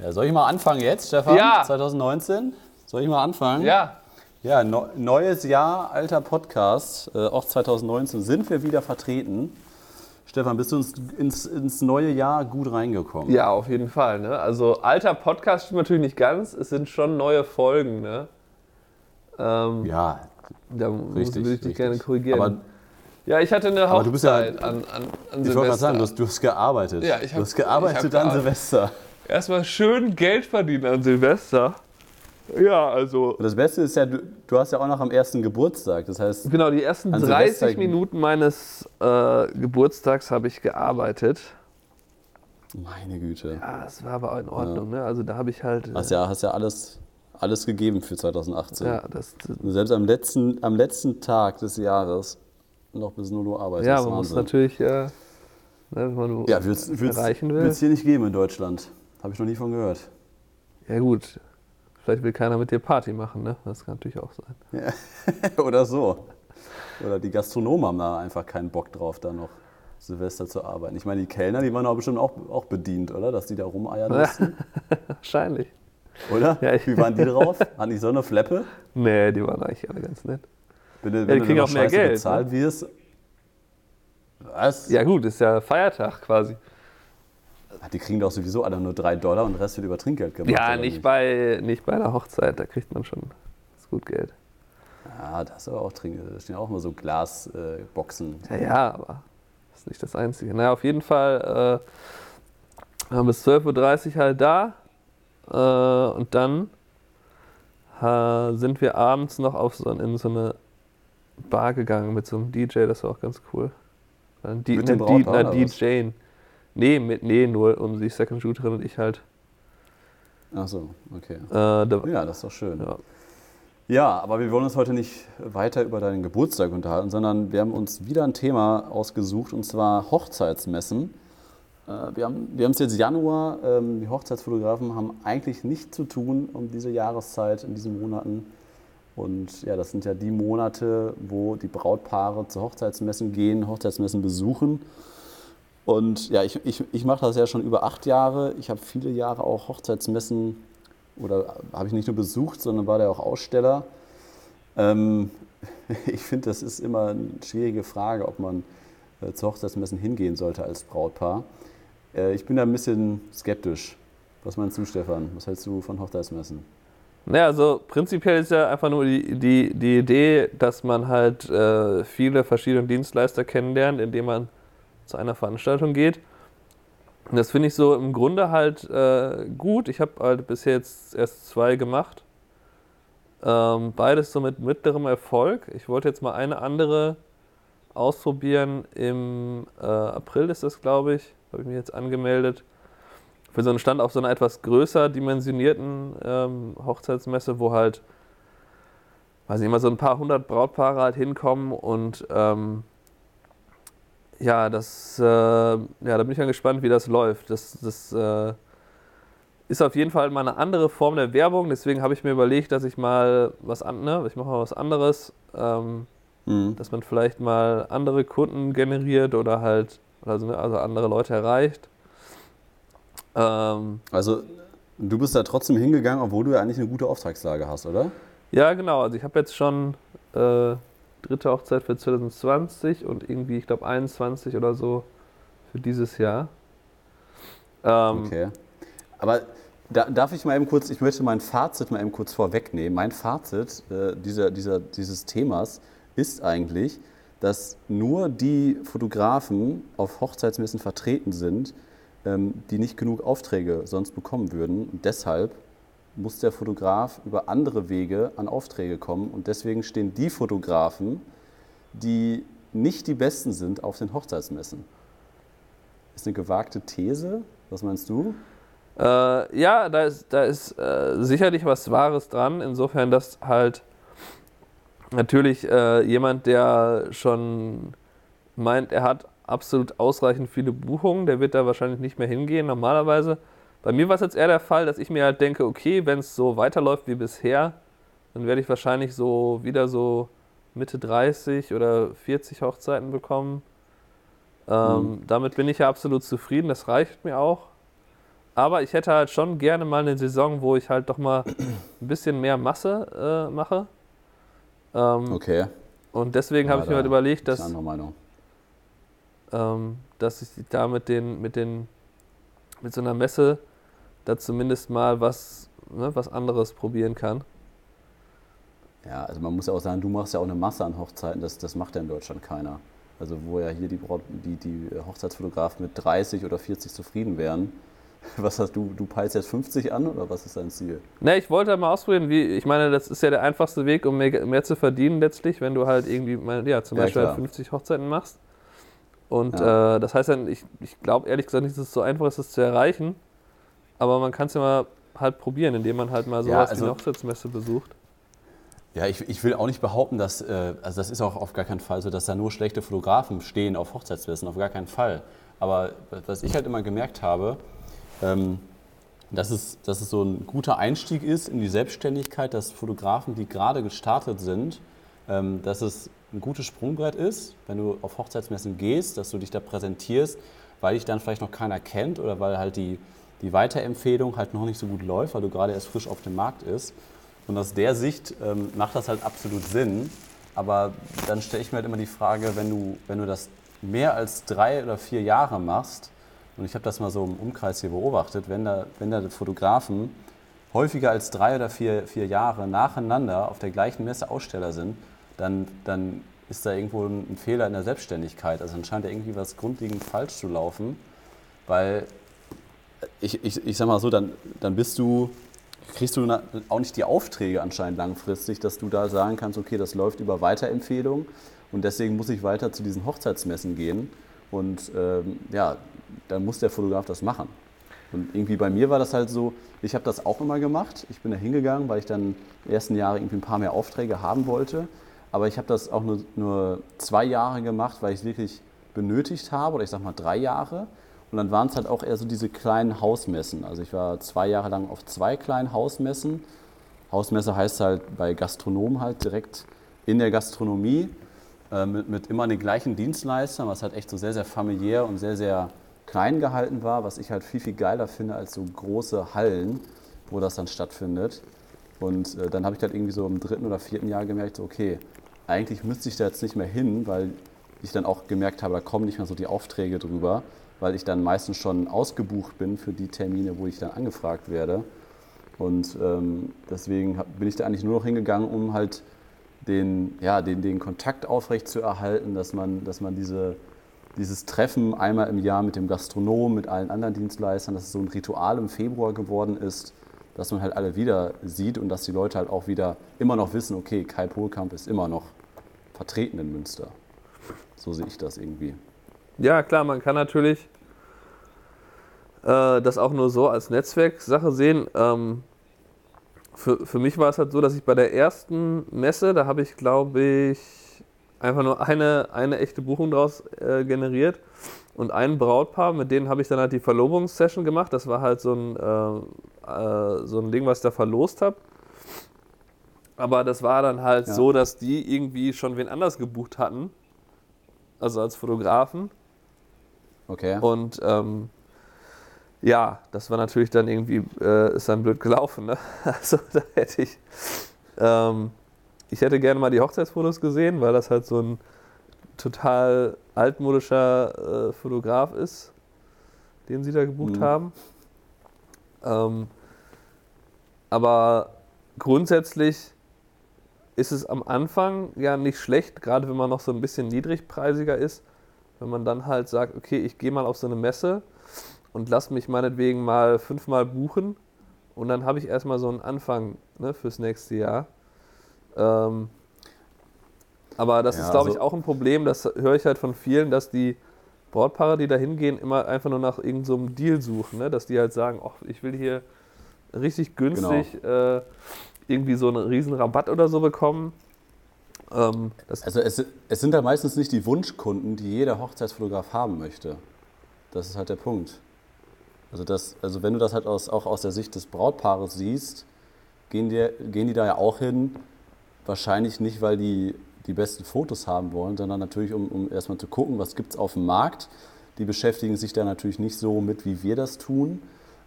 Ja, soll ich mal anfangen jetzt, Stefan? Ja. 2019? Soll ich mal anfangen? Ja, Ja, no, neues Jahr, alter Podcast. Äh, auch 2019 sind wir wieder vertreten. Stefan, bist du ins, ins, ins neue Jahr gut reingekommen? ja, auf jeden Fall. Ne? Also alter Podcast stimmt natürlich nicht ganz. Es sind schon neue Folgen. Ne? Ähm, Ja, da muss richtig. würde ich dich gerne korrigieren. Aber ja, ich hatte eine Aber du bist ja- Hochzeit an, an, an ich wollte gerade Silvester. sagen, du hast, du hast gearbeitet. Ja, ich du hab- hast gearbeitet an gearbeitet. Silvester. Erstmal schön Geld verdienen an Silvester. Ja, also Und das Beste ist ja, du, du hast ja auch noch am ersten Geburtstag. Das heißt, genau die ersten An 30 Silvester- Minuten meines äh, Geburtstags habe ich gearbeitet. meine Güte. Ja, es war aber auch in Ordnung. Ne? Also da habe ich halt. Hast ja, hast ja alles, alles gegeben für 2018. ja, das, Und Selbst am letzten, am letzten Tag des Jahres noch bis 0 Uhr arbeiten. ja das man muss natürlich, äh, ne, wenn man Ja, wird's, wird's, erreichen will. wird's hier nicht geben in Deutschland. Habe ich noch nie von gehört. Ja gut, vielleicht will keiner mit dir Party machen, ne? Das kann natürlich auch sein. Oder so. Oder die Gastronomen haben da einfach keinen Bock drauf, da noch Silvester zu arbeiten. Ich meine, die Kellner, die waren doch bestimmt auch, auch bedient, oder? Dass die da rumeiern mussten. Wahrscheinlich. Oder? Ja, ich- Wie waren die drauf? Hatten die so eine Fleppe? Nee, die waren eigentlich alle ganz nett. Wenn du, die wenn kriegen auch mehr Geld, ne? bezahlt wirst. Was? Ja gut, ist ja Feiertag quasi. Die kriegen doch sowieso alle nur 3 Dollar und der Rest wird über Trinkgeld gemacht. Ja, oder nicht bei, nicht bei einer Hochzeit, da kriegt man schon ganz gut Geld. Ja, das ist aber auch Trinkgeld. Da stehen auch immer so Glasboxen. Äh. Ja, ja, aber das ist nicht das Einzige. Naja, auf jeden Fall äh, waren bis 12.30 Uhr halt da äh, und dann äh, sind wir abends noch auf so, in so eine Bar gegangen mit so einem DJ, das war auch ganz cool. Ein D Mit dem Brautpaar, was? DJ. Nee, mit, nee, nur um die Second Shooterin und ich halt. Ach so, okay. Äh, da, Ja, das ist doch schön. ja. Ja, aber wir wollen uns heute nicht weiter über deinen Geburtstag unterhalten, sondern wir haben uns wieder ein Thema ausgesucht und zwar Hochzeitsmessen. Äh, Wir haben wir haben es jetzt Januar, ähm, die Hochzeitsfotografen haben eigentlich nichts zu tun um diese Jahreszeit in diesen Monaten. Und ja, das sind ja die Monate, wo die Brautpaare zu Hochzeitsmessen gehen, Hochzeitsmessen besuchen. Und ja, ich, ich, ich mache das ja schon über acht Jahre. Ich habe viele Jahre auch Hochzeitsmessen oder habe ich nicht nur besucht, sondern war da auch Aussteller. Ähm, ich finde, das ist immer eine schwierige Frage, ob man äh, zu Hochzeitsmessen hingehen sollte als Brautpaar. Äh, ich bin da ein bisschen skeptisch. Was meinst du, Stefan? Was hältst du von Hochzeitsmessen? Naja, also prinzipiell ist ja einfach nur die, die, die Idee, dass man halt äh, viele verschiedene Dienstleister kennenlernt, indem man zu einer Veranstaltung geht. Und das finde ich so im Grunde halt äh, gut. Ich habe halt bisher jetzt erst zwei gemacht. Ähm, beides so mit mittlerem Erfolg. Ich wollte jetzt mal eine andere ausprobieren. Im äh, April ist das, glaube ich. Habe ich mich jetzt angemeldet für so einen Stand auf so einer etwas größer dimensionierten ähm, Hochzeitsmesse, wo halt, weiß nicht, immer so ein paar hundert Brautpaare halt hinkommen und ähm, ja, das, äh, ja, da bin ich mal gespannt, wie das läuft. Das, das äh, ist auf jeden Fall mal eine andere Form der Werbung, deswegen habe ich mir überlegt, dass ich mal was an, ne, ich mache mal was anderes, ähm, Mhm. dass man vielleicht mal andere Kunden generiert oder halt, also, ne, also andere Leute erreicht. Ähm, Also, du bist da trotzdem hingegangen, obwohl du ja eigentlich eine gute Auftragslage hast, oder? Ja, genau. Also ich habe jetzt schon äh, dritte Hochzeit für 2020 und irgendwie, ich glaube, 21 oder so für dieses Jahr. Ähm, Okay. Aber da, darf ich mal eben kurz, ich möchte mein Fazit mal eben kurz vorwegnehmen. Mein Fazit äh, dieser, dieser, dieses Themas ist eigentlich, dass nur die Fotografen auf Hochzeitsmessen vertreten sind, ähm, die nicht genug Aufträge sonst bekommen würden. Und deshalb muss der Fotograf über andere Wege an Aufträge kommen. Und deswegen stehen die Fotografen, die nicht die Besten sind, auf den Hochzeitsmessen. Ist eine gewagte These. Was meinst du? Äh, ja, da ist, da ist äh, sicherlich was Wahres dran, insofern, dass halt natürlich äh, jemand, der schon meint, er hat absolut ausreichend viele Buchungen, der wird da wahrscheinlich nicht mehr hingehen. Normalerweise, bei mir war es jetzt eher der Fall, dass ich mir halt denke, okay, wenn es so weiterläuft wie bisher, dann werde ich wahrscheinlich so wieder so Mitte 30 oder 40 Hochzeiten bekommen. Ähm, Damit bin ich ja absolut zufrieden, das reicht mir auch. Aber ich hätte halt schon gerne mal eine Saison, wo ich halt doch mal ein bisschen mehr Masse äh, mache. Ähm, Okay. Und deswegen Ja, habe ich mir halt überlegt, dass, eine andere Meinung. ähm, dass ich da mit den, mit den, mit so einer Messe da zumindest mal was, ne, was anderes probieren kann. Ja, also man muss ja auch sagen, du machst ja auch eine Masse an Hochzeiten, das, das macht ja in Deutschland keiner. Also wo ja hier die, die, die Hochzeitsfotografen mit 30 oder 40 zufrieden wären. Was hast du, du peilst jetzt 50 an oder was ist dein Ziel? Ne, ich wollte mal ausprobieren, wie, ich meine, das ist ja der einfachste Weg, um mehr, mehr zu verdienen letztlich, wenn du halt irgendwie, ja, zum Ja, Beispiel halt klar. 50 Hochzeiten machst. Und Ja. äh, das heißt dann, ich, ich glaube ehrlich gesagt nicht, dass es so einfach ist, das zu erreichen. Aber man kann es ja mal halt probieren, indem man halt mal sowas Ja, wie also- eine Hochzeitsmesse besucht. Ja, ich, ich will auch nicht behaupten, dass, äh, also das ist auch auf gar keinen Fall so, dass da nur schlechte Fotografen stehen auf Hochzeitsmessen, auf gar keinen Fall. Aber was ich halt immer gemerkt habe, ähm, dass, es, dass es so ein guter Einstieg ist in die Selbstständigkeit, dass Fotografen, die gerade gestartet sind, ähm, dass es ein gutes Sprungbrett ist, wenn du auf Hochzeitsmessen gehst, dass du dich da präsentierst, weil dich dann vielleicht noch keiner kennt oder weil halt die, die Weiterempfehlung halt noch nicht so gut läuft, weil du gerade erst frisch auf dem Markt ist. Und aus der Sicht ähm, macht das halt absolut Sinn. Aber dann stelle ich mir halt immer die Frage, wenn du, wenn du das mehr als drei oder vier Jahre machst, und ich habe das mal so im Umkreis hier beobachtet, wenn da, wenn da Fotografen häufiger als drei oder vier, vier Jahre nacheinander auf der gleichen Messe Aussteller sind, dann, dann ist da irgendwo ein Fehler in der Selbstständigkeit. Also dann scheint da irgendwie was grundlegend falsch zu laufen, weil ich, ich, ich sag mal so, dann, dann bist du, kriegst du auch nicht die Aufträge anscheinend langfristig, dass du da sagen kannst, okay, das läuft über Weiterempfehlung und deswegen muss ich weiter zu diesen Hochzeitsmessen gehen und ähm, ja, dann muss der Fotograf das machen. Und irgendwie bei mir war das halt so, ich habe das auch immer gemacht. Ich bin da hingegangen, weil ich dann die ersten Jahre irgendwie ein paar mehr Aufträge haben wollte. Aber ich habe das auch nur, nur zwei Jahre gemacht, weil ich es wirklich benötigt habe, oder ich sag mal drei Jahre. Und dann waren es halt auch eher so diese kleinen Hausmessen. Also ich war zwei Jahre lang auf zwei kleinen Hausmessen. Hausmesse heißt halt bei Gastronomen halt direkt in der Gastronomie äh, mit, mit immer den gleichen Dienstleistern, was halt echt so sehr, sehr familiär und sehr, sehr klein gehalten war, was ich halt viel, viel geiler finde als so große Hallen, wo das dann stattfindet. Und äh, dann habe ich halt irgendwie so im dritten oder vierten Jahr gemerkt, so, okay, eigentlich müsste ich da jetzt nicht mehr hin, weil ich dann auch gemerkt habe, da kommen nicht mehr so die Aufträge drüber, weil ich dann meistens schon ausgebucht bin für die Termine, wo ich dann angefragt werde. Und ähm, deswegen bin ich da eigentlich nur noch hingegangen, um halt den, ja, den, den Kontakt aufrecht zu erhalten, dass man, dass man diese, dieses Treffen einmal im Jahr mit dem Gastronom, mit allen anderen Dienstleistern, dass es so ein Ritual im Februar geworden ist, dass man halt alle wieder sieht und dass die Leute halt auch wieder immer noch wissen, okay, Kai Pohlkamp ist immer noch vertreten in Münster. So sehe ich das irgendwie. Ja, klar, man kann natürlich äh, das auch nur so als Netzwerksache sehen. Ähm, für, für mich war es halt so, dass ich bei der ersten Messe, da habe ich, glaube ich, einfach nur eine, eine echte Buchung daraus äh, generiert und ein Brautpaar, mit denen habe ich dann halt die Verlobungssession gemacht. Das war halt so ein, äh, äh, so ein Ding, was ich da verlost habe. Aber das war dann halt Ja. so, dass die irgendwie schon wen anders gebucht hatten, also als Fotografen. Okay. Und ähm, ja, das war natürlich dann irgendwie, äh, ist dann blöd gelaufen. Ne? Also da hätte ich, ähm, ich hätte gerne mal die Hochzeitsfotos gesehen, weil das halt so ein total altmodischer äh, Fotograf ist, den sie da gebucht Mhm. haben. Ähm, aber grundsätzlich ist es am Anfang ja nicht schlecht, gerade wenn man noch so ein bisschen niedrigpreisiger ist, wenn man dann halt sagt, okay, ich gehe mal auf so eine Messe und lass mich meinetwegen mal fünfmal buchen und dann habe ich erstmal so einen Anfang ne, fürs nächste Jahr. Ähm, aber das Ja, ist, glaube ich, also- auch ein Problem, das höre ich halt von vielen, dass die Brautpaare, die da hingehen, immer einfach nur nach irgendeinem so Deal suchen, ne? dass die halt sagen, ach, ich will hier richtig günstig äh, irgendwie so einen riesen Rabatt oder so bekommen. Ähm, Also es, es sind da meistens nicht die Wunschkunden, die jeder Hochzeitsfotograf haben möchte. Das ist halt der Punkt. Also, das, also wenn du das halt aus, auch aus der Sicht des Brautpaares siehst, gehen die, gehen die da ja auch hin, wahrscheinlich nicht, weil die die besten Fotos haben wollen, sondern natürlich, um, um erstmal zu gucken, was gibt es auf dem Markt. Die beschäftigen sich da natürlich nicht so mit, wie wir das tun.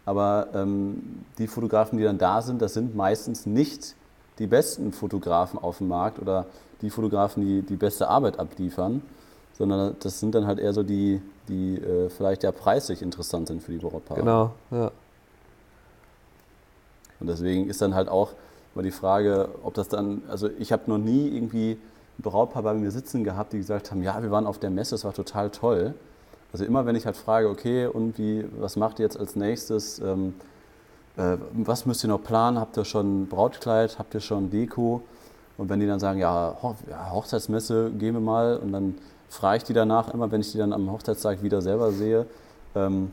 Aber ähm, die Fotografen, die dann da sind, das sind meistens nicht die besten Fotografen auf dem Markt oder die Fotografen, die die beste Arbeit abliefern, sondern das sind dann halt eher so die, die äh, vielleicht ja preislich interessant sind für die Brautpaare. Genau, ja. Und deswegen ist dann halt auch mal die Frage, ob das dann, also ich habe noch nie irgendwie ein Brautpaar bei mir sitzen gehabt, die gesagt haben, ja, wir waren auf der Messe, es war total toll. Also immer wenn ich halt frage, okay, und wie, was macht ihr jetzt als nächstes? Ähm, äh, was müsst ihr noch planen? Habt ihr schon Brautkleid? Habt ihr schon Deko? Und wenn die dann sagen, ja, ja Hochzeitsmesse, gehen wir mal, und dann frage ich die danach immer, wenn ich die dann am Hochzeitstag wieder selber sehe. Ähm,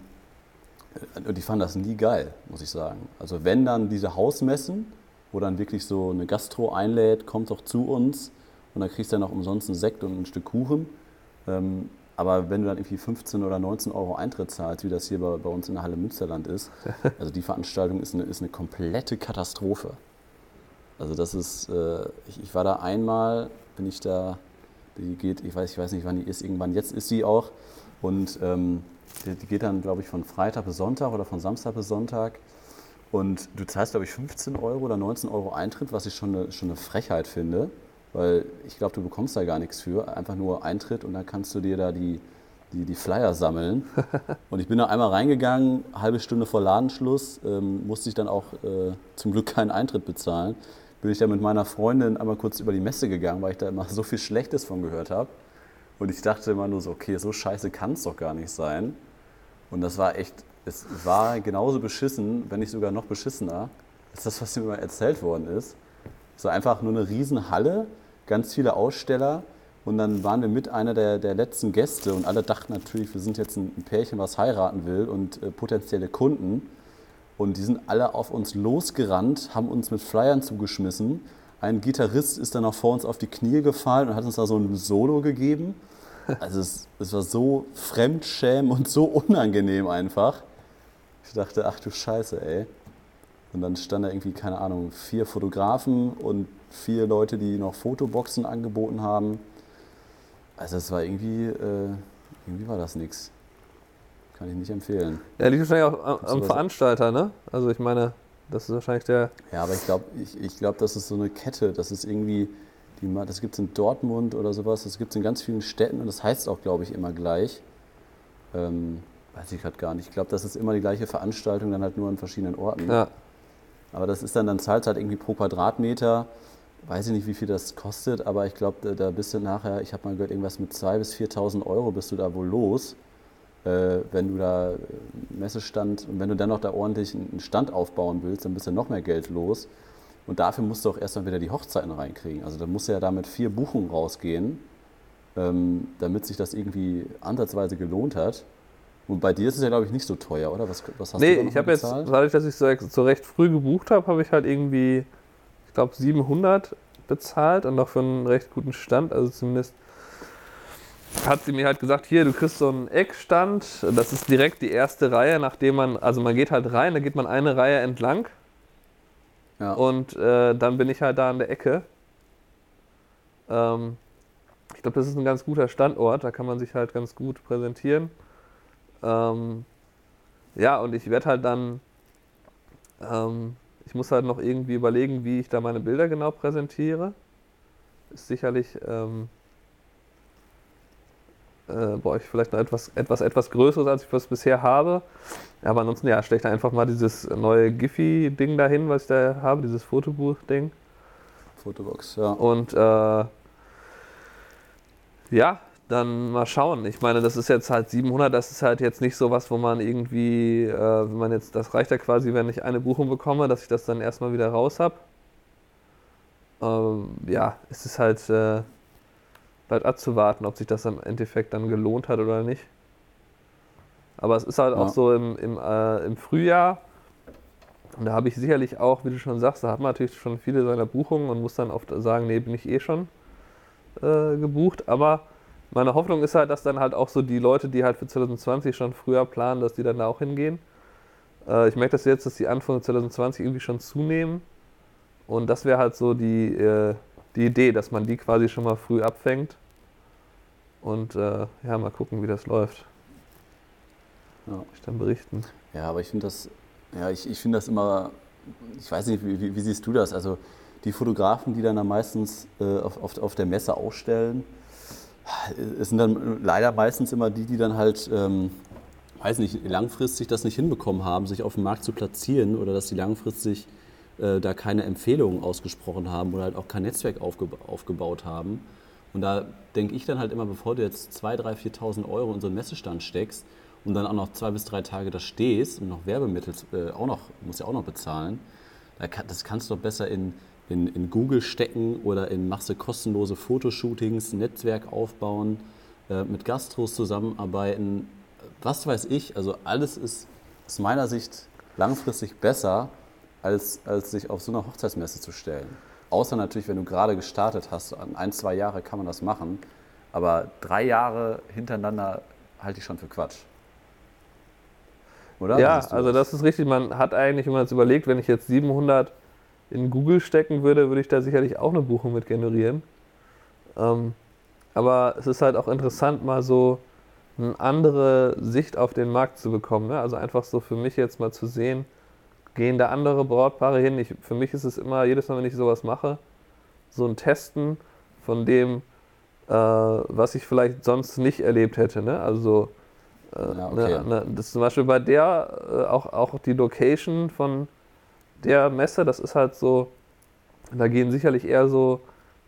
die fanden das nie geil, muss ich sagen. Also wenn dann diese Hausmessen, wo dann wirklich so eine Gastro einlädt, kommt doch zu uns und dann kriegst du dann auch umsonst einen Sekt und ein Stück Kuchen. Ähm, aber wenn du dann irgendwie 15 oder 19 Euro Eintritt zahlst, wie das hier bei, bei uns in der Halle Münsterland ist, also die Veranstaltung ist eine, ist eine komplette Katastrophe. Also das ist, äh, ich, ich, war da einmal, bin ich da, die geht, ich weiß, ich weiß nicht, wann die ist, irgendwann, jetzt ist sie auch. Und ähm, die, die, geht dann, glaube ich, von Freitag bis Sonntag oder von Samstag bis Sonntag. Und du zahlst, glaube ich, 15 Euro oder 19 Euro Eintritt, was ich schon eine, schon eine Frechheit finde weil ich glaube, du bekommst da gar nichts für, einfach nur Eintritt und dann kannst du dir da die, die, die Flyer sammeln. und ich bin da einmal reingegangen, halbe Stunde vor Ladenschluss, ähm, musste ich dann auch äh, zum Glück keinen Eintritt bezahlen. Bin ich da mit meiner Freundin einmal kurz über die Messe gegangen, weil ich da immer so viel Schlechtes von gehört habe. Und ich dachte immer nur so, okay, so scheiße kann es doch gar nicht sein. Und das war echt, es war genauso beschissen, wenn nicht sogar noch beschissener, als das, was mir immer erzählt worden ist. So einfach nur eine Riesenhalle ganz viele Aussteller. Und dann waren wir mit einer der, der letzten Gäste und alle dachten natürlich, wir sind jetzt ein Pärchen, was heiraten will und äh, potenzielle Kunden. Und die sind alle auf uns losgerannt, haben uns mit Flyern zugeschmissen. Ein Gitarrist ist dann auch vor uns auf die Knie gefallen und hat uns da so ein Solo gegeben. Also es, es war so fremdschämen und so unangenehm einfach. Ich dachte, ach du Scheiße, ey. Und dann stand da irgendwie, keine Ahnung, vier Fotografen und vier Leute, die noch Fotoboxen angeboten haben. Also es war irgendwie, äh, irgendwie war das nichts. Kann ich nicht empfehlen. Ja, liegt wahrscheinlich auch am, am Veranstalter, ne? Also ich meine, das ist wahrscheinlich der. Ja, aber ich glaube, ich, ich glaub, das ist so eine Kette. Das ist irgendwie, die, das gibt es in Dortmund oder sowas, das gibt es in ganz vielen Städten und das heißt auch, glaube ich, immer gleich. Ähm, weiß ich gerade gar nicht. Ich glaube, das ist immer die gleiche Veranstaltung, dann halt nur an verschiedenen Orten. Ja. Aber das ist dann, dann zahlt halt irgendwie pro Quadratmeter, weiß ich nicht, wie viel das kostet, aber ich glaube, da bist du nachher, ich habe mal gehört, irgendwas mit 2.000 bis 4.000 Euro bist du da wohl los, wenn du da äh, Messestand und wenn du dann noch da ordentlich einen Stand aufbauen willst, dann bist du noch mehr Geld los. Und dafür musst du auch erstmal wieder die Hochzeiten reinkriegen. Also da musst du ja da mit vier Buchungen rausgehen, ähm, damit sich das irgendwie ansatzweise gelohnt hat. Und bei dir ist es ja, glaube ich, nicht so teuer, oder? Was, was hast nee, du ich habe jetzt, dadurch, dass ich so, so recht früh gebucht habe, habe ich halt irgendwie, ich glaube, 700 bezahlt und noch für einen recht guten Stand. Also zumindest hat sie mir halt gesagt, hier, du kriegst so einen Eckstand. Das ist direkt die erste Reihe, nachdem man, also man geht halt rein, da geht man eine Reihe entlang. Ja. Und äh, dann bin ich halt da an der Ecke. Ähm, ich glaube, das ist ein ganz guter Standort, da kann man sich halt ganz gut präsentieren. Ähm, ja, und ich werde halt dann, ähm, ich muss halt noch irgendwie überlegen, wie ich da meine Bilder genau präsentiere. Ist sicherlich, ähm, äh, brauche ich vielleicht noch etwas, etwas, etwas Größeres, als ich was bisher habe. Aber ansonsten, ja, stelle ich da einfach mal dieses neue Giphy-Ding dahin, was ich da habe, dieses Fotobuch-Ding. Fotobox, ja. Und äh, ja, dann mal schauen. Ich meine, das ist jetzt halt 700, das ist halt jetzt nicht so was, wo man irgendwie, äh, wenn man jetzt, das reicht ja quasi, wenn ich eine Buchung bekomme, dass ich das dann erstmal wieder raus habe. Ähm, ja, es ist halt äh, bald abzuwarten, ob sich das im Endeffekt dann gelohnt hat oder nicht. Aber es ist halt ja. auch so im, im, äh, im Frühjahr, und da habe ich sicherlich auch, wie du schon sagst, da hat man natürlich schon viele seiner Buchungen und muss dann oft sagen, nee, bin ich eh schon äh, gebucht. Aber meine Hoffnung ist halt, dass dann halt auch so die Leute, die halt für 2020 schon früher planen, dass die dann da auch hingehen. Äh, ich merke das jetzt, dass die Anfang 2020 irgendwie schon zunehmen. Und das wäre halt so die, äh, die Idee, dass man die quasi schon mal früh abfängt. Und äh, ja, mal gucken, wie das läuft. Ja. Ich dann berichten. Ja, aber ich finde das, Ja, ich, ich finde das immer, ich weiß nicht, wie, wie, wie, siehst du das? Also die Fotografen, die dann da meistens äh, auf, auf, auf der Messe ausstellen, es sind dann leider meistens immer die, die dann halt, ähm, weiß nicht, langfristig das nicht hinbekommen haben, sich auf dem Markt zu platzieren oder dass sie langfristig äh, da keine Empfehlungen ausgesprochen haben oder halt auch kein Netzwerk aufge aufgebaut haben. Und da denke ich dann halt immer, bevor du jetzt 2.000, 3.000, 4.000 Euro in so einen Messestand steckst und dann auch noch zwei bis drei Tage da stehst und noch Werbemittel äh, auch noch, musst ja auch noch bezahlen, das kannst du doch besser in in, in Google stecken oder in machst du kostenlose Fotoshootings, Netzwerk aufbauen, äh, mit Gastros zusammenarbeiten, was weiß ich. Also alles ist aus meiner Sicht langfristig besser, als, als sich auf so eine Hochzeitsmesse zu stellen. Außer natürlich, wenn du gerade gestartet hast, an ein, zwei Jahre kann man das machen. Aber drei Jahre hintereinander halte ich schon für Quatsch. Oder? Ja, also das ist richtig. Man hat eigentlich, wenn man es überlegt, wenn ich jetzt 700 in Google stecken würde, würde ich da sicherlich auch eine Buchung mit generieren. Ähm, aber es ist halt auch interessant, mal so eine andere Sicht auf den Markt zu bekommen. Ne? Also einfach so für mich jetzt mal zu sehen, gehen da andere Brautpaare hin. Ich, für mich ist es immer, jedes Mal, wenn ich sowas mache, so ein Testen von dem, äh, was ich vielleicht sonst nicht erlebt hätte. Ne? Also äh, ja, okay. ne, ne, das zum Beispiel bei der äh, auch, auch die Location von der Messe, das ist halt so, da gehen sicherlich eher so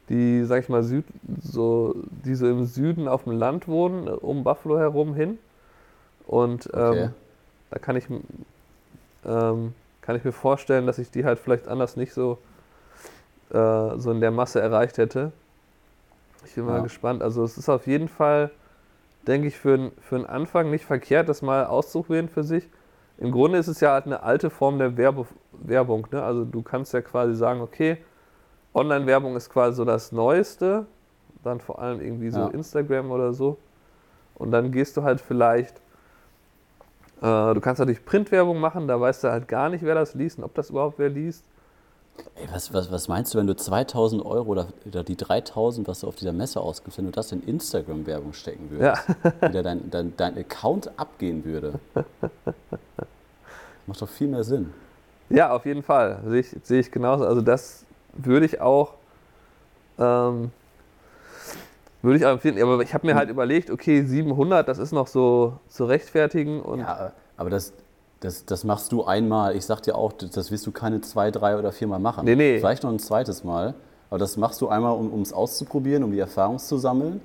die, sag ich mal, Süd, so, die so im Süden auf dem Land wohnen, um Buffalo herum hin. Und ähm, okay. da kann ich, ähm, kann ich mir vorstellen, dass ich die halt vielleicht anders nicht so, äh, so in der Masse erreicht hätte. Ich bin mal ja. gespannt. Also es ist auf jeden Fall, denke ich, für, für einen Anfang nicht verkehrt, das mal auszuprobieren für sich. Im Grunde ist es ja halt eine alte Form der Werbe, Werbung. Ne? Also du kannst ja quasi sagen, okay, Online-Werbung ist quasi so das Neueste, dann vor allem irgendwie so ja. Instagram oder so. Und dann gehst du halt vielleicht, äh, du kannst natürlich Printwerbung machen, da weißt du halt gar nicht, wer das liest und ob das überhaupt wer liest. Ey, was, was, was meinst du, wenn du 2000 Euro oder, oder die 3000, was du auf dieser Messe ausgibst, wenn du das in Instagram-Werbung stecken würdest, ja. wieder dein, dein, dein Account abgehen würde? Macht doch viel mehr Sinn. Ja, auf jeden Fall. Sehe ich, sehe ich genauso. Also das würde ich auch, ähm, würde ich auch empfehlen. Aber ich habe mir halt überlegt, okay, 700, das ist noch so zu rechtfertigen. Und ja, aber das, das, das machst du einmal. Ich sag dir auch, das wirst du keine zwei, drei oder viermal machen. Nee, nee. Vielleicht noch ein zweites Mal. Aber das machst du einmal, um es auszuprobieren, um die Erfahrung zu sammeln.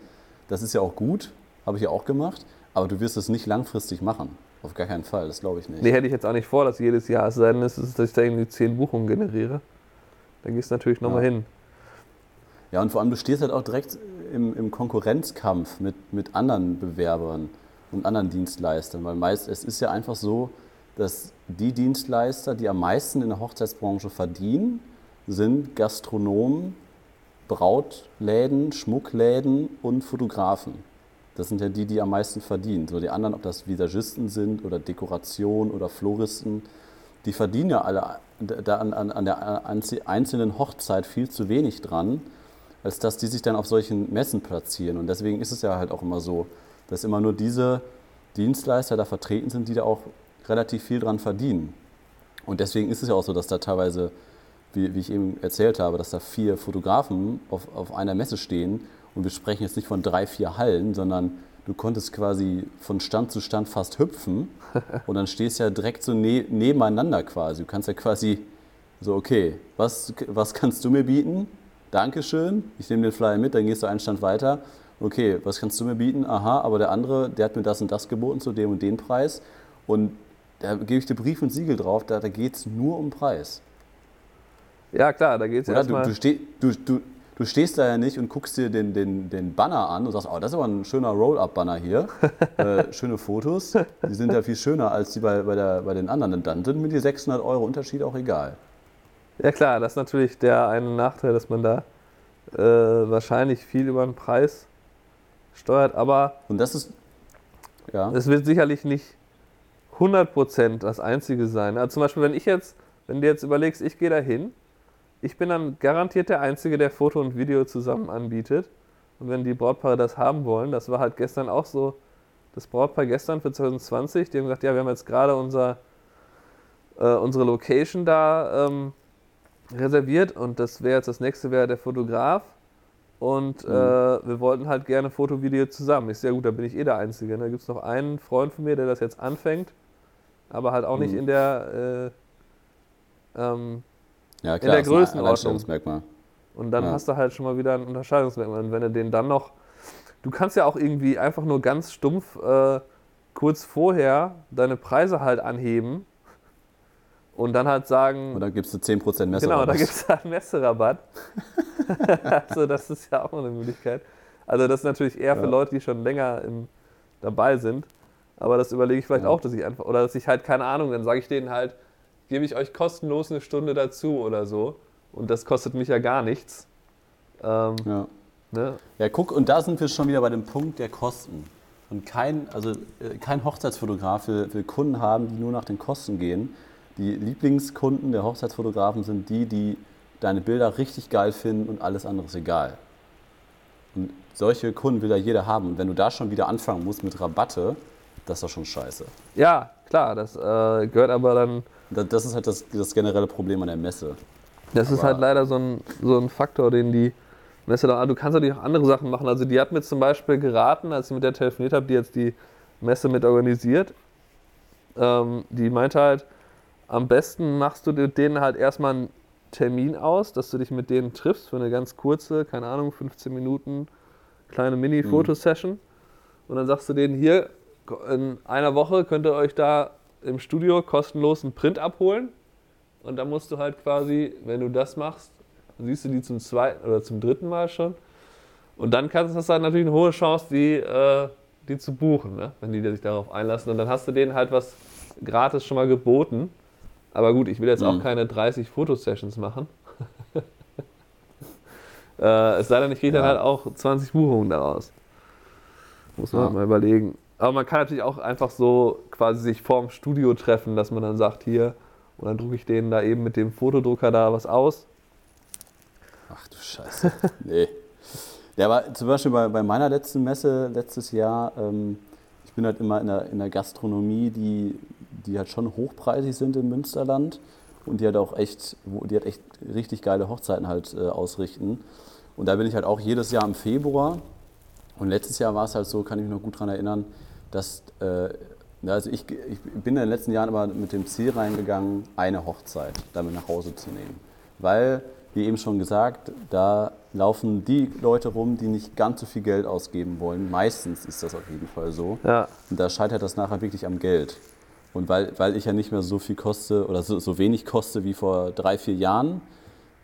Das ist ja auch gut, habe ich ja auch gemacht. Aber du wirst es nicht langfristig machen. Auf gar keinen Fall, das glaube ich nicht. Nee, hätte ich jetzt auch nicht vor, dass jedes Jahr es sein ist, dass ich da irgendwie zehn Buchungen generiere. Dann gehst du natürlich nochmal ja. hin. Ja, und vor allem du stehst halt auch direkt im, im Konkurrenzkampf mit, mit anderen Bewerbern und anderen Dienstleistern, weil meist, es ist ja einfach so, dass die Dienstleister, die am meisten in der Hochzeitsbranche verdienen, sind Gastronomen, Brautläden, Schmuckläden und Fotografen. Das sind ja die, die am meisten verdienen. So die anderen, ob das Visagisten sind oder Dekoration oder Floristen, die verdienen ja alle da an, an, an der einzelnen Hochzeit viel zu wenig dran, als dass die sich dann auf solchen Messen platzieren. Und deswegen ist es ja halt auch immer so, dass immer nur diese Dienstleister da vertreten sind, die da auch relativ viel dran verdienen. Und deswegen ist es ja auch so, dass da teilweise, wie, wie ich eben erzählt habe, dass da vier Fotografen auf, auf einer Messe stehen und wir sprechen jetzt nicht von drei, vier Hallen, sondern du konntest quasi von Stand zu Stand fast hüpfen und dann stehst du ja direkt so ne nebeneinander quasi. Du kannst ja quasi so, okay, was, was kannst du mir bieten? Dankeschön, ich nehme den Flyer mit, dann gehst du einen Stand weiter. Okay, was kannst du mir bieten? Aha, aber der andere, der hat mir das und das geboten zu dem und dem Preis. Und da gebe ich dir Brief und Siegel drauf, da, da geht es nur um Preis. Ja, klar, da geht es ja erstmal. Du, du, du, du, stehst da ja nicht und guckst dir den, den, den Banner an und sagst, oh, das ist aber ein schöner Roll-Up-Banner hier. äh, schöne Fotos. Die sind ja viel schöner als die bei, bei, der, bei den anderen. Und dann sind mir die 600 Euro Unterschied auch egal. Ja klar, das ist natürlich der eine Nachteil, dass man da äh, wahrscheinlich viel über den Preis steuert, aber und das ist ja. es wird sicherlich nicht 100% das einzige sein. Also zum Beispiel, wenn ich jetzt, wenn du jetzt überlegst, ich gehe da hin ich bin dann garantiert der Einzige, der Foto und Video zusammen anbietet. Und wenn die Brautpaare das haben wollen, das war halt gestern auch so, das Brautpaar gestern für 2020, die haben gesagt, ja, wir haben jetzt gerade unser, äh, unsere Location da ähm, reserviert und das wäre jetzt das nächste wäre der Fotograf. Und Mhm. äh, wir wollten halt gerne Foto, Video zusammen. Ich sehr gut, da bin ich eh der Einzige. Ne? Da gibt es noch einen Freund von mir, der das jetzt anfängt, aber halt auch nicht Mhm. in der äh, ähm, Ja, der ist ein Größenordnung. Und dann Ja. hast du halt schon mal wieder ein Unterscheidungsmerkmal. Und wenn du den dann noch. Du kannst ja auch irgendwie einfach nur ganz stumpf äh, kurz vorher deine Preise halt anheben und dann halt sagen. Und dann gibst du 10% Messer. genau, da gibt es halt Messerabatt. also, das ist ja auch noch eine Möglichkeit. Also, das ist natürlich eher für Ja. Leute, die schon länger im, dabei sind. Aber das überlege ich vielleicht Ja. auch, dass ich einfach. Oder dass ich halt, keine Ahnung, dann sage ich denen halt, gebe ich euch kostenlos eine Stunde dazu oder so. Und das kostet mich ja gar nichts. Ähm, Ja. ne? Ja, guck, und da sind wir schon wieder bei dem Punkt der Kosten. Und kein, also, äh, kein Hochzeitsfotograf will, will Kunden haben, die nur nach den Kosten gehen. Die Lieblingskunden der Hochzeitsfotografen sind die, die deine Bilder richtig geil finden und alles andere ist egal. Und solche Kunden will ja jeder haben. Und wenn du da schon wieder anfangen musst mit Rabatte, das ist doch schon scheiße. Ja, klar, das äh, gehört aber dann. Da- Das ist halt das, das generelle Problem an der Messe. Das ist Aber- halt leider so ein, so ein Faktor, den die Messe da. Du kannst natürlich auch andere Sachen machen. Also, die hat mir zum Beispiel geraten, als ich mit der telefoniert habe, die jetzt die Messe mit organisiert. Ähm, die meinte halt, am besten machst du denen halt erstmal einen Termin aus, dass du dich mit denen triffst für eine ganz kurze, keine Ahnung, 15 Minuten kleine Mini-Fotosession. Und dann sagst du denen hier, in einer Woche könnt ihr euch da im Studio kostenlos einen Print abholen. Und dann musst du halt quasi, wenn du das machst, siehst du die zum zweiten oder zum dritten Mal schon. Und dann kannst das dann natürlich eine hohe Chance, die, äh, die zu buchen, ne? wenn die sich darauf einlassen. Und dann hast du denen halt was gratis schon mal geboten. Aber gut, ich will jetzt auch Mhm. keine 30 Fotosessions machen. äh, es sei denn, ich kriege dann Ja. halt auch 20 Buchungen daraus. Muss man Ja. halt mal überlegen. Aber man kann natürlich auch einfach so quasi sich vorm Studio treffen, dass man dann sagt, hier, und dann drucke ich denen da eben mit dem Fotodrucker da was aus. Ach du Scheiße. nee. Ja, aber zum Beispiel bei, bei meiner letzten Messe letztes Jahr, ähm, ich bin halt immer in der, in der Gastronomie, die, die halt schon hochpreisig sind im Münsterland und die halt auch echt, die halt echt richtig geile Hochzeiten halt äh, ausrichten. Und da bin ich halt auch jedes Jahr im Februar. Und letztes Jahr war es halt so, kann ich mich noch gut daran erinnern, dass, äh, also ich, ich bin in den letzten Jahren aber mit dem Ziel reingegangen, eine Hochzeit damit nach Hause zu nehmen. Weil, wie eben schon gesagt, da laufen die Leute rum, die nicht ganz so viel Geld ausgeben wollen. Meistens ist das auf jeden Fall so. Ja, Und da scheitert das nachher wirklich am Geld. Und weil, weil ich ja nicht mehr so viel koste oder so, so wenig koste wie vor drei, vier Jahren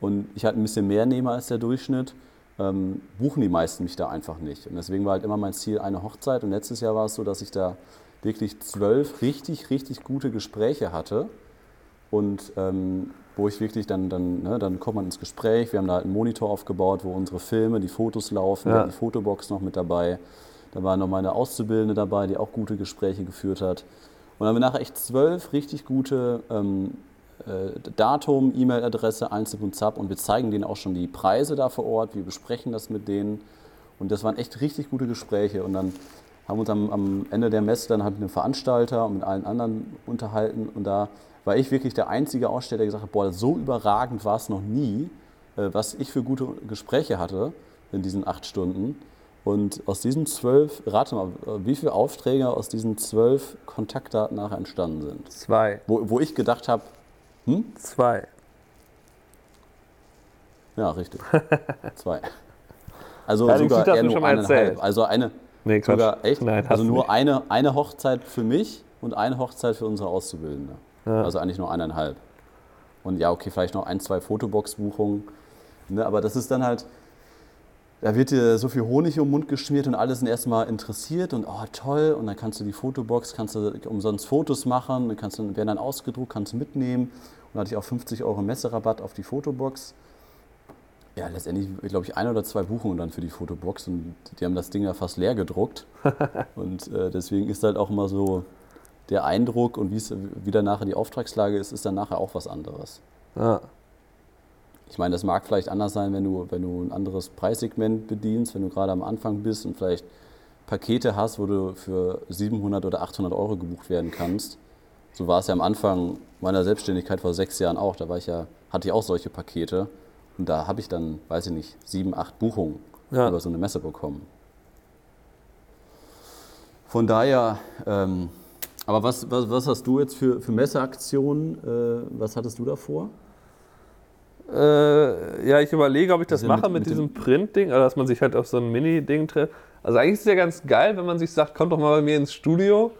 und ich halt ein bisschen mehr nehme als der Durchschnitt, ähm, buchen die meisten mich da einfach nicht. Und deswegen war halt immer mein Ziel eine Hochzeit. Und letztes Jahr war es so, dass ich da wirklich zwölf richtig, richtig gute Gespräche hatte. Und ähm, wo ich wirklich dann, dann, ne, dann kommt man ins Gespräch. Wir haben da halt einen Monitor aufgebaut, wo unsere Filme, die Fotos laufen. Wir Ja. die Fotobox noch mit dabei. Da war noch meine Auszubildende dabei, die auch gute Gespräche geführt hat. Und dann haben wir nachher echt zwölf richtig gute ähm, äh, Datum, E-Mail-Adresse, Einzip und Zap. Und wir zeigen denen auch schon die Preise da vor Ort, wir besprechen das mit denen. Und das waren echt richtig gute Gespräche. Und dann haben wir uns am, am Ende der Messe dann halt mit dem Veranstalter und mit allen anderen unterhalten. Und da war ich wirklich der einzige Aussteller, der gesagt hat, boah, so überragend war es noch nie, äh, was ich für gute Gespräche hatte in diesen acht Stunden. Und aus diesen zwölf, rate mal, wie viele Aufträge aus diesen zwölf Kontaktdaten nachher entstanden sind. zwei. Wo, wo ich gedacht habe, Zwei. ja, richtig. Zwei. Also Ja, sogar eher nur eineinhalb. Also eine, Nee, sogar echt, Nein, also nur nicht. eine, eine Hochzeit für mich und eine Hochzeit für unsere Auszubildende. Ja. Also eigentlich nur eineinhalb. Und ja, okay, vielleicht noch ein, zwei Fotobox-Buchungen. Ne, aber das ist dann halt, da wird dir so viel Honig um den Mund geschmiert und alle sind erstmal interessiert und oh toll. Und dann kannst du die Fotobox, kannst du umsonst Fotos machen, dann kannst du, werden dann ausgedruckt, kannst du mitnehmen. Und dann hatte ich auch 50 Euro Messerabatt auf die Fotobox. Ja, letztendlich, glaube ich, ein oder zwei Buchungen dann für die Fotobox und die haben das Ding ja fast leer gedruckt. und äh, deswegen ist halt auch immer so der Eindruck und wie es wie dann nachher die Auftragslage ist, ist dann nachher auch was anderes. Ja. Ich meine, das mag vielleicht anders sein, wenn du, wenn du ein anderes Preissegment bedienst, wenn du gerade am Anfang bist und vielleicht Pakete hast, wo du für 700 oder 800 Euro gebucht werden kannst. so war es ja am Anfang meiner Selbstständigkeit vor sechs Jahren auch. Da war ich ja, hatte ich auch solche Pakete. Und da habe ich dann, weiß ich nicht, sieben, acht Buchungen Ja. über so eine Messe bekommen. Von daher, ähm, aber was, was, was hast du jetzt für, für Messeaktionen? Äh, was hattest du davor? Äh, ja, ich überlege, ob ich das Also mache mit- mit, mit diesem Print-Ding, also dass man sich halt auf so ein Mini-Ding trifft. Also eigentlich ist es ja ganz geil, wenn man sich sagt, kommt doch mal bei mir ins Studio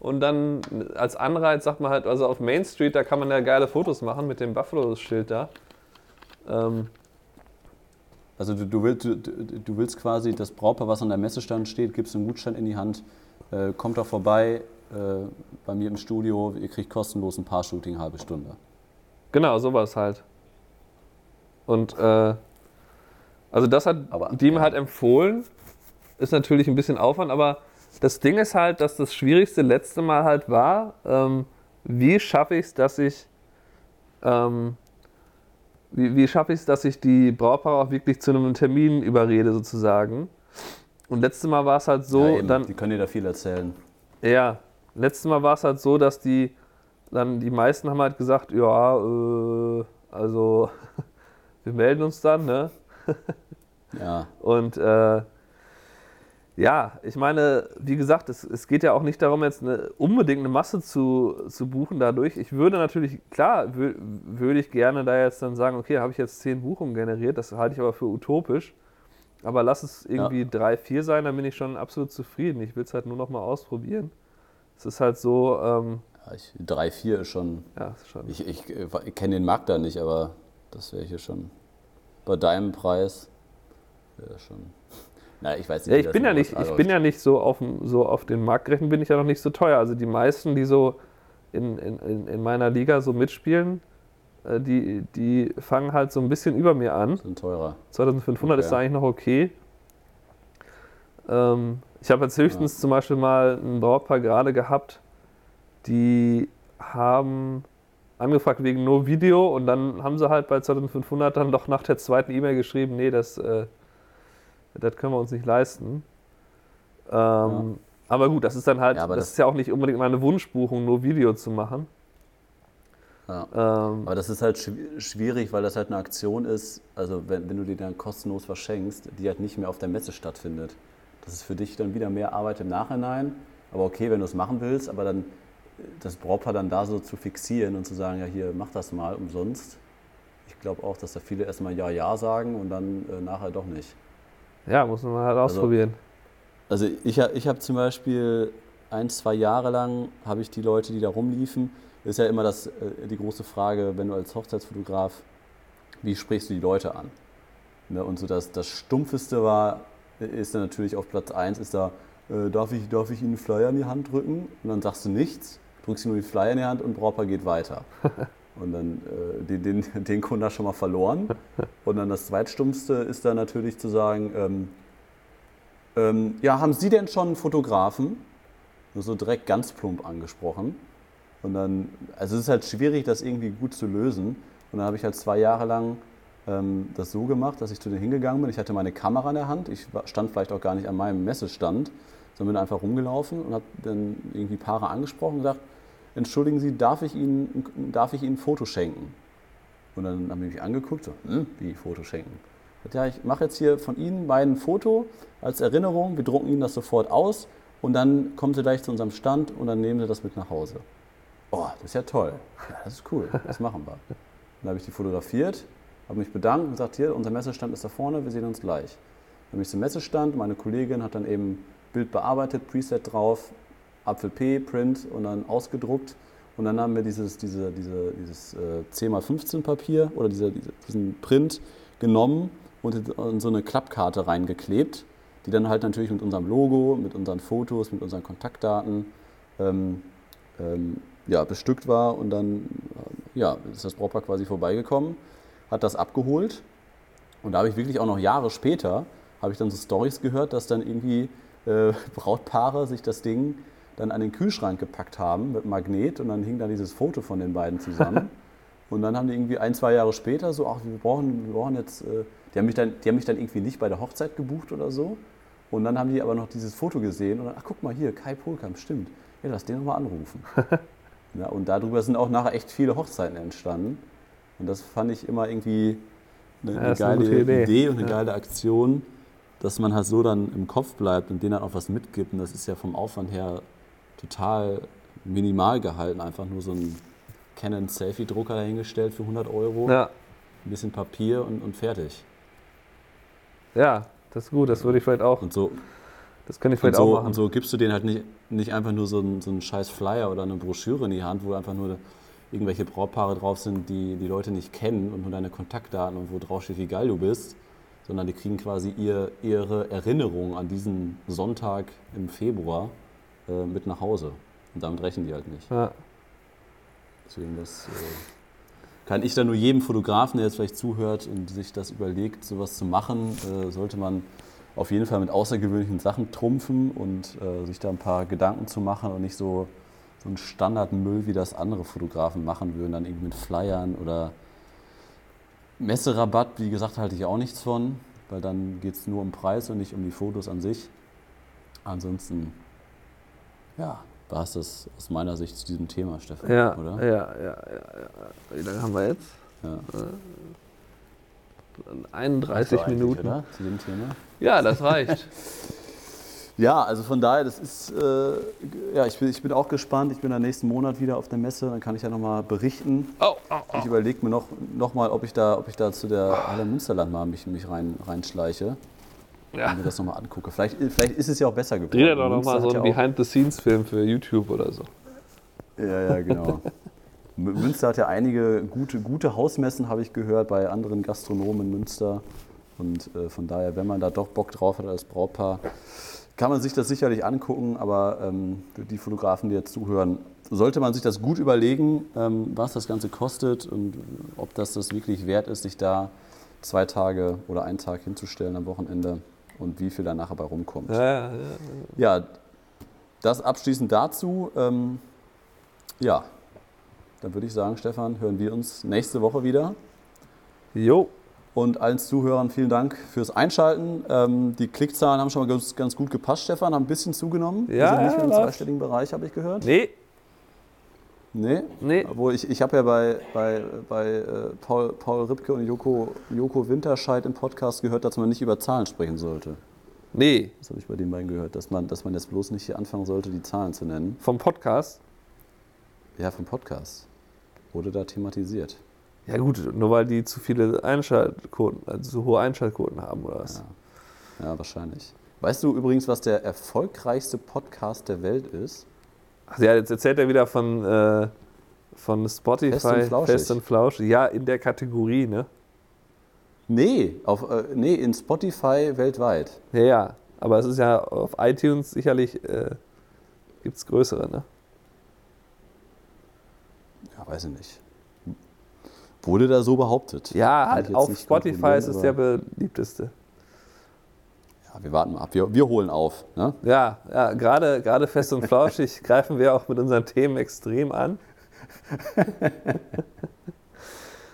und dann als Anreiz sagt man halt, also auf Main Street, da kann man ja geile Fotos machen mit dem Buffalo-Schild da. Ähm, Also du, du, willst, du, du willst quasi das Brautpaar, was an der Messestand steht, gibst einen Gutschein in die Hand, äh, kommt doch vorbei äh, bei mir im Studio, ihr kriegt kostenlos ein Paar-Shooting, halbe Stunde. genau, sowas halt. Und äh, also das hat Aber- die mir ja. halt empfohlen. Ist natürlich ein bisschen Aufwand, aber das Ding ist halt, dass das Schwierigste letzte Mal halt war, ähm, wie schaffe ich es, dass ich ähm, wie, wie schaffe ich es, dass ich die Brautpaare auch wirklich zu einem Termin überrede sozusagen. Und letztes Mal war es halt so, ja, eben, dann die können dir da viel erzählen. ja, letztes Mal war es halt so, dass die dann die meisten haben halt gesagt, ja, äh, also wir melden uns dann, ne? Ja, Und äh, ja, ich meine, wie gesagt, es, es geht ja auch nicht darum, jetzt eine, unbedingt eine Masse zu, zu buchen dadurch. Ich würde natürlich, klar, würde ich gerne da jetzt dann sagen, okay, habe ich jetzt zehn Buchungen generiert, das halte ich aber für utopisch. Aber lass es irgendwie drei, vier sein, dann bin ich schon absolut zufrieden. Ich will es halt nur noch mal ausprobieren. Es ist halt so, ähm, ja ich, 3, 4 ist schon, ja, ist schon. ich, ich, äh, ich kenne den Markt da nicht, aber das wäre hier schon bei deinem Preis, wäre schon, na ich weiß nicht. Ja, ich bin in ja nicht, ich bin ja nicht so auf, dem- so auf den Markt gerechnet, bin ich ja noch nicht so teuer. Also die meisten, die so in, in, in in meiner Liga so mitspielen, äh, die, die fangen halt so ein bisschen über mir an. sind teurer. 2500 ist Okay. da eigentlich noch okay. Ähm, ich habe jetzt höchstens zum Beispiel mal ein Brautpaar gerade gehabt, die haben angefragt wegen nur Video und dann haben sie halt bei 2500 dann doch nach der zweiten E-Mail geschrieben, nee, das, äh, das können wir uns nicht leisten. Ähm, Aber gut, das ist dann halt, Ja, das, das- ist ja auch nicht unbedingt meine Wunschbuchung, nur Video zu machen. Ja. Ähm, Aber das ist halt schw- schwierig, weil das halt eine Aktion ist, also wenn, wenn du die dann kostenlos verschenkst, die halt nicht mehr auf der Messe stattfindet. Das ist für dich dann wieder mehr Arbeit im Nachhinein. Aber okay, wenn du es machen willst, aber dann das Brautpaar dann da so zu fixieren und zu sagen, ja hier, mach das mal umsonst. Ich glaube auch, dass da viele erstmal Ja, Ja sagen und dann äh, nachher doch nicht. ja, muss man halt Also ausprobieren. Also ich, ha- ich habe zum Beispiel ein, zwei Jahre lang, habe ich die Leute, die da rumliefen, ist ja immer das, äh, die große Frage, wenn du als Hochzeitsfotograf, wie sprichst du die Leute an? Ne, und so das, das Stumpfeste war, ist dann natürlich auf Platz 1, ist da, äh, darf, ich, darf ich Ihnen einen Flyer in die Hand drücken? Und dann sagst du nichts, drückst ihm nur die Flyer in die Hand und Brautpaar geht weiter. Und dann äh, den, den, den Kunden schon mal verloren. Und dann das zweitstumpfste ist dann natürlich zu sagen, ähm, ähm, ja, haben Sie denn schon einen Fotografen? Nur so direkt ganz plump angesprochen. Und dann, also es ist halt schwierig, das irgendwie gut zu lösen. Und dann habe ich halt zwei Jahre lang ähm, das so gemacht, dass ich zu denen hingegangen bin. Ich hatte meine Kamera in der Hand. Ich stand vielleicht auch gar nicht an meinem Messestand, sondern bin einfach rumgelaufen und habe dann irgendwie Paare angesprochen und gesagt, entschuldigen Sie, darf ich Ihnen, darf ich Ihnen ein Foto schenken? Und dann haben die mich angeguckt, so, hm, wie Foto schenken? Ich Ja, ich mache jetzt hier von Ihnen beiden ein Foto als Erinnerung, wir drucken Ihnen das sofort aus und dann kommen Sie gleich zu unserem Stand und dann nehmen Sie das mit nach Hause. Oh, das ist ja toll. Ja, das ist cool, das machen wir. Dann habe ich die fotografiert, habe mich bedankt und gesagt, hier, unser Messestand ist da vorne, wir sehen uns gleich. Dann bin ich zum Messestand, meine Kollegin hat dann eben Bild bearbeitet, Preset drauf, Apfel P, Print und dann ausgedruckt. Und dann haben wir dieses, diese, diese, dieses äh, 10x15 Papier oder diese, diese, diesen Print genommen und in- in so eine Klappkarte reingeklebt, die dann halt natürlich mit unserem Logo, mit unseren Fotos, mit unseren Kontaktdaten ähm, ähm, ja, bestückt war. Und dann äh, ja, ist das Brautpaar quasi vorbeigekommen, hat das abgeholt. Und da habe ich wirklich auch noch Jahre später, habe ich dann so Stories gehört, dass dann irgendwie äh, Brautpaare sich das Ding dann an den Kühlschrank gepackt haben mit Magnet und dann hing da dieses Foto von den beiden zusammen. und dann haben die irgendwie ein, zwei Jahre später so, ach, wir brauchen, wir brauchen jetzt, äh, die, haben mich dann, die haben mich dann irgendwie nicht bei der Hochzeit gebucht oder so. Und dann haben die aber noch dieses Foto gesehen und dann, ach guck mal hier, Kai Polkamp, stimmt. Ja, lass den nochmal anrufen. Ja, und darüber sind auch nachher echt viele Hochzeiten entstanden. Und das fand ich immer irgendwie eine, Ja, eine eine geile gute Idee. Idee. und eine Ja. geile Aktion, dass man halt so dann im Kopf bleibt und denen dann auch was mitgibt. Und das ist ja vom Aufwand her total minimal gehalten. Einfach nur so ein Canon Selfie-Drucker dahingestellt für 100 Euro, Ja, ein bisschen Papier und, und fertig. ja, das ist gut. Das würde ich vielleicht auch, Und so, das könnte ich vielleicht so, auch machen. und so gibst du denen halt nicht, nicht einfach nur so einen, so einen scheiß Flyer oder eine Broschüre in die Hand, wo einfach nur irgendwelche Brautpaare drauf sind, die die Leute nicht kennen und nur deine Kontaktdaten und wo drauf steht, wie geil du bist, sondern die kriegen quasi ihr, ihre Erinnerung an diesen Sonntag im Februar äh, mit nach Hause. Und damit rechnen die halt nicht. Ja. Deswegen das, äh, kann ich da nur jedem Fotografen, der jetzt vielleicht zuhört und sich das überlegt, sowas zu machen, äh, sollte man auf jeden Fall mit außergewöhnlichen Sachen trumpfen und äh, sich da ein paar Gedanken zu machen und nicht so, so einen Standardmüll, wie das andere Fotografen machen würden, dann irgendwie mit Flyern oder Messerabatt, wie gesagt, halte ich auch nichts von, weil dann geht es nur um Preis und nicht um die Fotos an sich. Ansonsten, ja, war es das aus meiner Sicht zu diesem Thema, Stefan, Ja, oder? ja, ja, ja, ja. Wie lange haben wir jetzt? Ja. 31 doch eigentlich, Minuten. Oder? Zu dem Thema. Ja, das reicht. Ja, also von daher, das ist, äh, ja, ich bin, ich bin auch gespannt. Ich bin am nächsten Monat wieder auf der Messe, dann kann ich ja nochmal berichten. Oh, oh, oh. Ich überlege mir noch, noch mal, ob ich da, ob ich da zu der Halle Münsterland mal mich, mich rein, reinschleiche Ja. und mir das nochmal angucke. Vielleicht, vielleicht ist es ja auch besser geworden. Dreh doch nochmal so einen ja Behind-the-Scenes-Film für YouTube oder so. Ja, ja, genau. Münster hat ja einige gute, gute Hausmessen, habe ich gehört, bei anderen Gastronomen in Münster. Und äh, von daher, wenn man da doch Bock drauf hat als Brautpaar, kann man sich das sicherlich angucken. Aber ähm, für die Fotografen, die jetzt zuhören, sollte man sich das gut überlegen, ähm, was das Ganze kostet und ob das das wirklich wert ist, sich da zwei Tage oder einen Tag hinzustellen am Wochenende und wie viel da nachher bei rumkommt. Ja, ja, ja. Ja, das abschließend dazu. Ähm, ja, dann würde ich sagen, Stefan, hören wir uns nächste Woche wieder. Jo, Und allen Zuhörern vielen Dank fürs Einschalten. Ähm, die Klickzahlen haben schon mal ganz, ganz gut gepasst, Stefan, haben ein bisschen zugenommen. Wir Ja, sind nicht ja, mehr im zweistelligen Bereich, habe ich gehört. nee, Nee. nee. Obwohl ich, ich habe ja bei, bei, bei äh, Paul, Paul Ripke und Joko, Joko Winterscheid im Podcast gehört, dass man nicht über Zahlen sprechen sollte. Nee, Das habe ich bei den beiden gehört, dass man, dass man jetzt bloß nicht hier anfangen sollte, die Zahlen zu nennen. vom Podcast. Ja, vom Podcast. Wurde da thematisiert. Ja gut, nur weil die zu viele Einschaltquoten, also zu hohe Einschaltquoten haben oder was. Ja. ja, wahrscheinlich. Weißt du übrigens, was der erfolgreichste Podcast der Welt ist? Also ja, jetzt erzählt er wieder von, äh, von Spotify, Fest und Flauschig. Fest und Flauschig. Ja, in der Kategorie, ne? Nee, auf, äh, nee, in Spotify weltweit. Ja, ja. Aber es ist ja auf iTunes sicherlich, äh, gibt es größere, ne? Ja, weiß ich nicht. Wurde da so behauptet? Ja, halt auf Spotify ist es der beliebteste. Ja, wir warten mal ab. Wir, wir holen auf. Ne? Ja, ja gerade, gerade fest und flauschig greifen wir auch mit unseren Themen extrem an.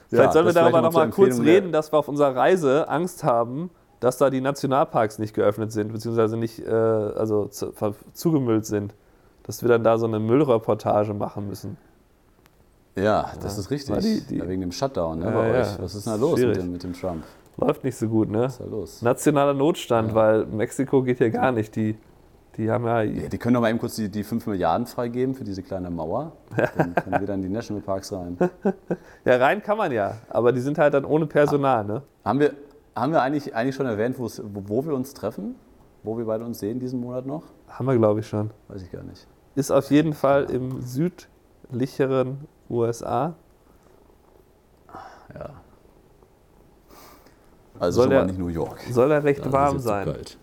Vielleicht sollen wir darüber noch zur noch mal kurz reden, dass wir auf unserer Reise Angst haben, dass da die Nationalparks nicht geöffnet sind, beziehungsweise nicht äh, also zu, zugemüllt sind. Dass wir dann da so eine Müllreportage machen müssen. Ja, das ist richtig. Die- die- ja, wegen dem Shutdown ne, Ja, bei ja, euch. Was ist denn da los mit dem, mit dem Trump? Läuft nicht so gut, ne? Was ist da los? Nationaler Notstand, Ja. weil Mexiko geht ja gar nicht. Die, die haben ja. Ja, die können doch mal eben kurz die, die 5 Milliarden freigeben für diese kleine Mauer. Dann können wir dann in die Nationalparks rein. Ja, rein kann man ja, aber die sind halt dann ohne Personal, ne? Haben wir, haben wir eigentlich, eigentlich schon erwähnt, wo wo wir uns treffen? Wo wir beide uns sehen diesen Monat noch? Haben wir, glaube ich, schon. Weiß ich gar nicht. Ist auf jeden Fall im südlicheren USA. Ja. Also Soll schon der- nicht New York. Soll er recht Da warm sein. Kalt.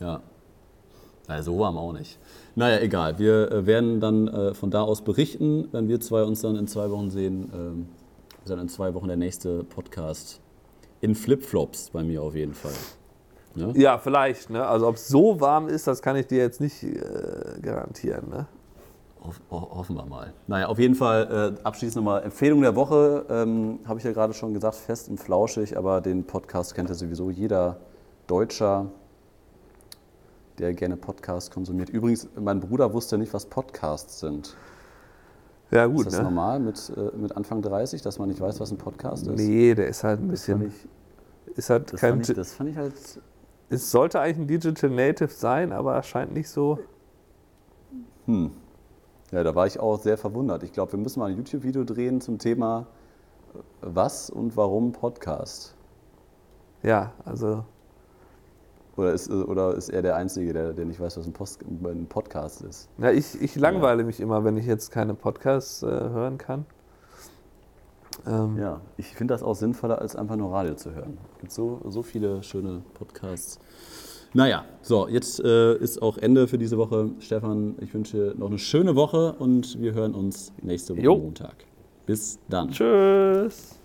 Ja. Naja, so warm auch nicht. Naja, egal. Wir äh, werden dann äh, von da aus berichten, wenn wir zwei uns dann in zwei Wochen sehen. Ähm, ist dann in zwei Wochen der nächste Podcast. In Flipflops bei mir auf jeden Fall. Ne? Ja, vielleicht. Ne? Also ob es so warm ist, das kann ich dir jetzt nicht äh, garantieren. Ne? Hoff, ho- hoffen wir mal. Naja, auf jeden Fall äh, abschließend nochmal Empfehlung der Woche. Ähm, Habe ich ja gerade schon gesagt, fest und flauschig, aber den Podcast kennt ja sowieso jeder Deutscher, der gerne Podcasts konsumiert. Übrigens, mein Bruder wusste nicht, was Podcasts sind. Ja, gut. ist das ne? normal mit, äh, mit Anfang 30, dass man nicht weiß, was ein Podcast ist? Nee, der ist halt ein bisschen. ich, Ist halt das kein. fand ich, das fand ich halt. es sollte eigentlich ein Digital Native sein, aber scheint nicht so. Hm. Ja, da war ich auch sehr verwundert. Ich glaube, wir müssen mal ein YouTube-Video drehen zum Thema äh, Was und warum Podcast. Ja, also. Oder ist, äh, oder ist er der Einzige, der, der nicht weiß, was ein, Post, ein Podcast ist? Ja, ich, ich langweile mich immer, wenn ich jetzt keine Podcasts äh, hören kann. Ähm, Ja, ich finde das auch sinnvoller, als einfach nur Radio zu hören. Es gibt so, so viele schöne Podcasts. Naja, so, jetzt äh, ist auch Ende für diese Woche. Stefan, ich wünsche noch eine schöne Woche und wir hören uns nächste Woche Jo. Montag. Bis dann. Tschüss.